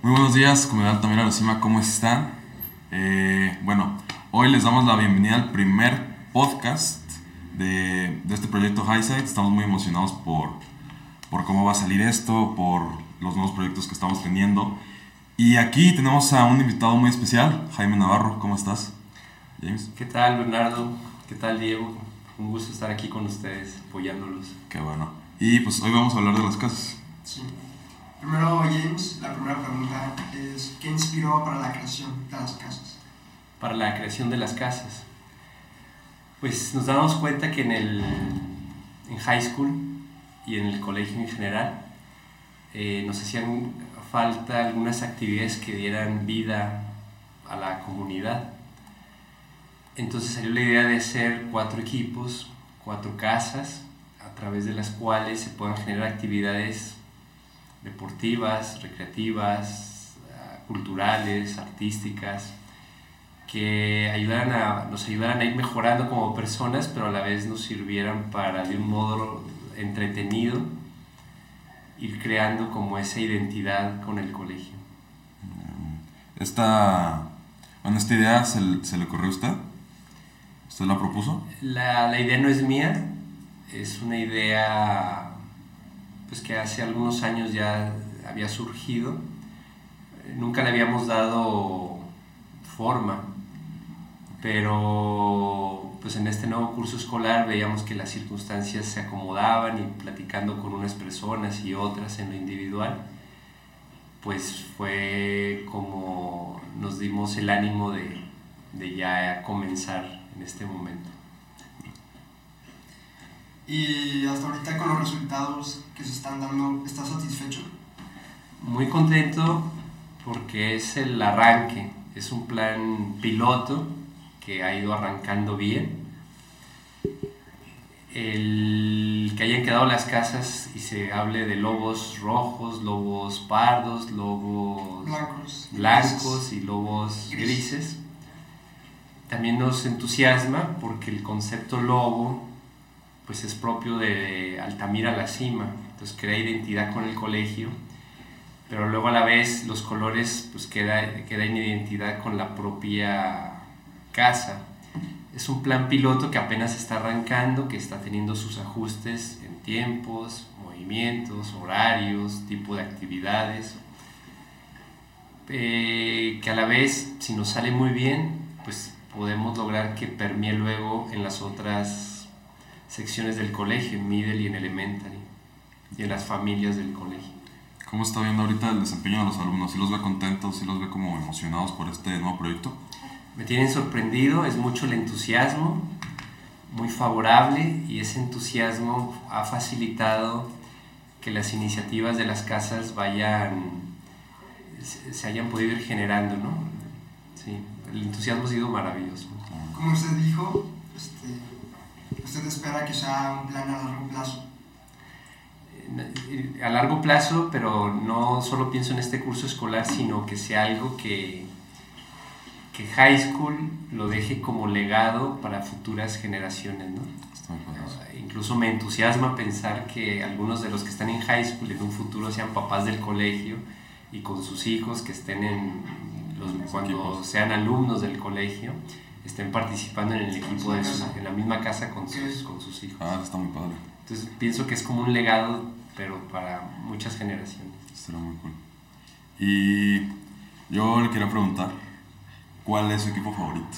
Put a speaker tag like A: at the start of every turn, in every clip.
A: Muy buenos días, comunidad Tamira Lucima, ¿cómo están? Eh, bueno, hoy les damos la bienvenida al primer podcast de, de este proyecto Highside. Estamos muy emocionados por, por cómo va a salir esto, por los nuevos proyectos que estamos teniendo. Y aquí tenemos a un invitado muy especial, Jaime Navarro, ¿cómo estás?
B: James. ¿Qué tal, Bernardo? ¿Qué tal, Diego? Un gusto estar aquí con ustedes, apoyándolos.
A: Qué bueno. Y pues hoy vamos a hablar de las casas.
C: Sí. Primero, James, la primera pregunta es, ¿qué inspiró para la creación de las casas?
B: Para la creación de las casas. Pues nos damos cuenta que en el en high school y en el colegio en general eh, nos hacían falta algunas actividades que dieran vida a la comunidad. Entonces salió la idea de hacer cuatro equipos, cuatro casas, a través de las cuales se puedan generar actividades deportivas, recreativas, ah, culturales, artísticas, que ayudaran a, nos ayudaran a ir mejorando como personas, pero a la vez nos sirvieran para de un modo entretenido ir creando como esa identidad con el colegio.
A: Mm, esta, bueno, esta idea se, se le ocurrió a usted? ¿Usted la propuso?
B: La, la idea no es mía, es una idea pues que hace algunos años ya había surgido. Nunca le habíamos dado forma, pero pues en este nuevo curso escolar veíamos que las circunstancias se acomodaban y platicando con unas personas y otras en lo individual, pues fue como nos dimos el ánimo de, de ya comenzar en este momento.
C: Y hasta ahorita con los resultados que se están dando, ¿estás satisfecho?
B: Muy contento porque es el arranque, es un plan piloto que ha ido arrancando bien. El que hayan quedado las casas y se hable de lobos rojos, lobos pardos, lobos
C: blancos,
B: blancos y lobos grises. También nos entusiasma porque el concepto lobo pues es propio de Altamira la cima, entonces crea identidad con el colegio, pero luego a la vez los colores pues queda, queda en identidad con la propia casa. Es un plan piloto que apenas está arrancando, que está teniendo sus ajustes en tiempos, movimientos, horarios, tipo de actividades, eh, que a la vez, si nos sale muy bien, pues podemos lograr que permee luego en las otras secciones del colegio, en middle y en elementary, y en las familias del colegio.
A: ¿Cómo está viendo ahorita el desempeño de los alumnos? ¿Sí los ve contentos? ¿Sí los ve como emocionados por este nuevo proyecto?
B: Me tienen sorprendido, es mucho el entusiasmo, muy favorable, y ese entusiasmo ha facilitado que las iniciativas de las casas vayan, se hayan podido ir generando, ¿no? Sí, el entusiasmo ha sido maravilloso.
C: Como usted dijo, este, ¿Usted espera que sea un plan a largo plazo?
B: Eh, a largo plazo, pero no solo pienso en este curso escolar, sino que sea algo que, que high school lo deje como legado para futuras generaciones, ¿no? Incluso me entusiasma pensar que algunos de los que están en high school en un futuro sean papás del colegio y con sus hijos que estén en los, cuando sean alumnos del colegio estén participando en el equipo de en la misma casa con sus, con sus hijos.
A: Ah, está muy padre.
B: Entonces pienso que es como un legado, pero para muchas generaciones.
A: Será muy cool. Y yo le quería preguntar, ¿cuál es su equipo favorito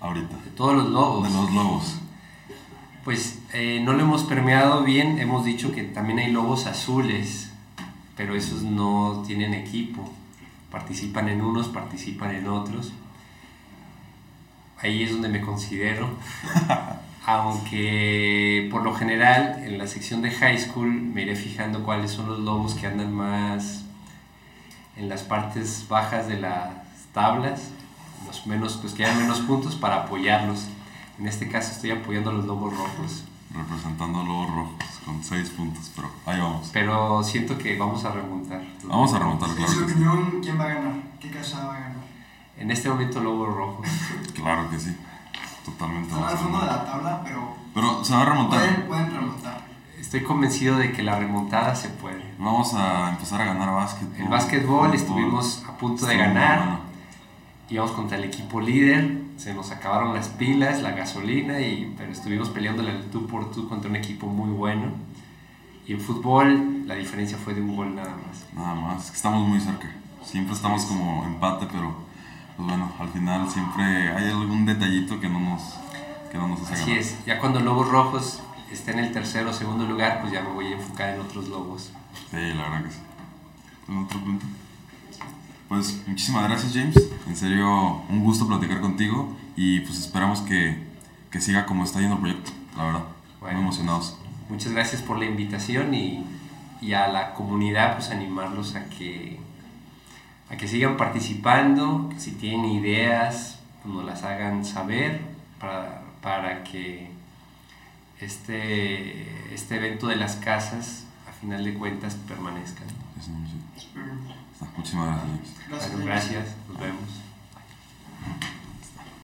A: ahorita?
B: De todos los lobos.
A: De los lobos.
B: Pues eh, no lo hemos permeado bien, hemos dicho que también hay lobos azules, pero esos no tienen equipo. Participan en unos, participan en otros ahí es donde me considero. Aunque por lo general en la sección de high school me iré fijando cuáles son los lobos que andan más en las partes bajas de las tablas, los menos, pues que hayan menos puntos para apoyarlos. En este caso estoy apoyando a los lobos rojos.
A: Representando a lobos rojos con 6 puntos, pero ahí vamos.
B: Pero siento que vamos a remontar.
A: Vamos a remontar, claro.
C: En su opinión, ¿quién va a ganar? ¿Qué casa va a ganar?
B: En este momento Lobos Rojos.
A: claro que sí. Totalmente.
C: Están al fondo de la tabla, pero.
A: Pero se va a remontar.
C: Pueden, pueden remontar.
B: estoy convencido de que la remontada se puede.
A: Vamos a empezar a ganar básquetbol.
B: El básquetbol estuvimos a punto de ganar.
A: bueno.
B: Íbamos contra el equipo líder, se nos acabaron las pilas, la gasolina, y, pero estuvimos peleándole al tú por tú contra un equipo muy bueno. Y en fútbol la diferencia fue de un gol nada más.
A: Nada más, estamos muy cerca. Siempre estamos
B: Así es.
A: como empate, pero pues bueno, al final siempre hay algún detallito que no nos, que no nos hace
B: Así
A: ganar.
B: es, ya cuando Lobos Rojos esté en el tercero o segundo lugar, pues ya me voy a enfocar en otros Lobos.
A: Sí, la verdad que sí. ¿Algún otro punto? Pues muchísimas gracias James, en serio un gusto platicar contigo y pues esperamos que, que siga como está yendo el proyecto, la verdad.
B: Bueno,
A: muy emocionados.
B: Muchas gracias por la invitación y, y a la comunidad pues animarlos a que, a que sigan participando, que si tienen ideas pues, nos las hagan saber para, para que este, este evento de las casas a final de cuentas permanezcan.
A: Sí. Muchísimas gracias
B: gracias, nos vemos.